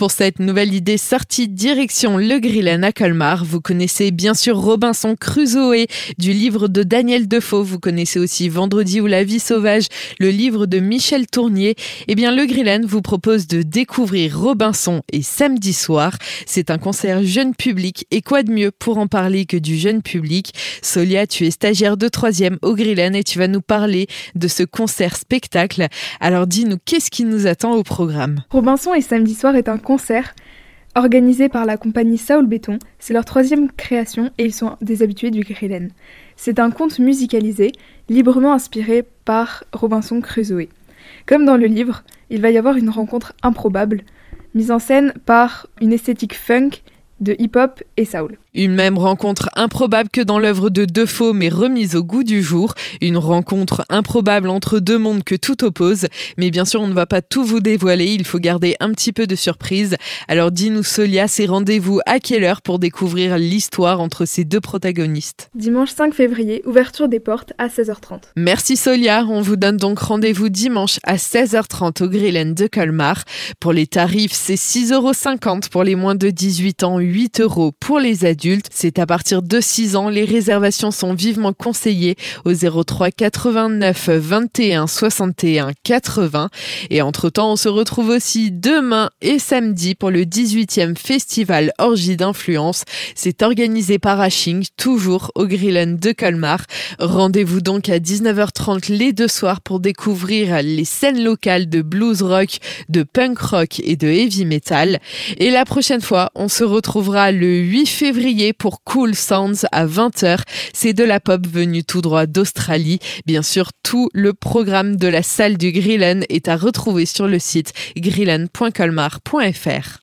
Pour cette nouvelle idée sortie direction Le Grillen à Colmar, vous connaissez bien sûr Robinson Crusoe du livre de Daniel Defoe. Vous connaissez aussi Vendredi ou la vie sauvage, le livre de Michel Tournier. Eh bien, Le Grillen vous propose de découvrir Robinson et samedi soir. C'est un concert jeune public et quoi de mieux pour en parler que du jeune public? Solia, tu es stagiaire de troisième au Grillen et tu vas nous parler de ce concert spectacle. Alors dis-nous, qu'est-ce qui nous attend au programme? Robinson et samedi soir est un concert organisé par la compagnie Saul Béton. C'est leur troisième création et ils sont des habitués du Grillen. C'est un conte musicalisé, librement inspiré par Robinson Crusoe. Comme dans le livre, il va y avoir une rencontre improbable, mise en scène par une esthétique funk, de hip-hop et soul. Une même rencontre improbable que dans l'œuvre de Defoe mais remise au goût du jour. Une rencontre improbable entre deux mondes que tout oppose. Mais bien sûr, on ne va pas tout vous dévoiler. Il faut garder un petit peu de surprise. Alors dis-nous Solia, c'est rendez-vous à quelle heure pour découvrir l'histoire entre ces deux protagonistes? Dimanche 5 février, ouverture des portes à 16h30. Merci Solia. On vous donne donc rendez-vous dimanche à 16h30 au Grillen de Colmar. Pour les tarifs, c'est 6,50 euros pour les moins de 18 ans, 8 euros pour les adultes c'est à partir de 6 ans. Les réservations sont vivement conseillées au 03 89 21 61 80. Et entre-temps, on se retrouve aussi demain et samedi pour le 18e festival Orgie d'influence. C'est organisé par Hashing, toujours au Grillen de Colmar. Rendez-vous donc à 19h30 les deux soirs pour découvrir les scènes locales de blues rock, de punk rock et de heavy metal. Et la prochaine fois, on se retrouvera le 8 pour Cool Sounds à 20h. C'est de la pop venue tout droit d'Australie. Bien sûr, tout le programme de la salle du Grillen est à retrouver sur le site grillen.colmar.fr.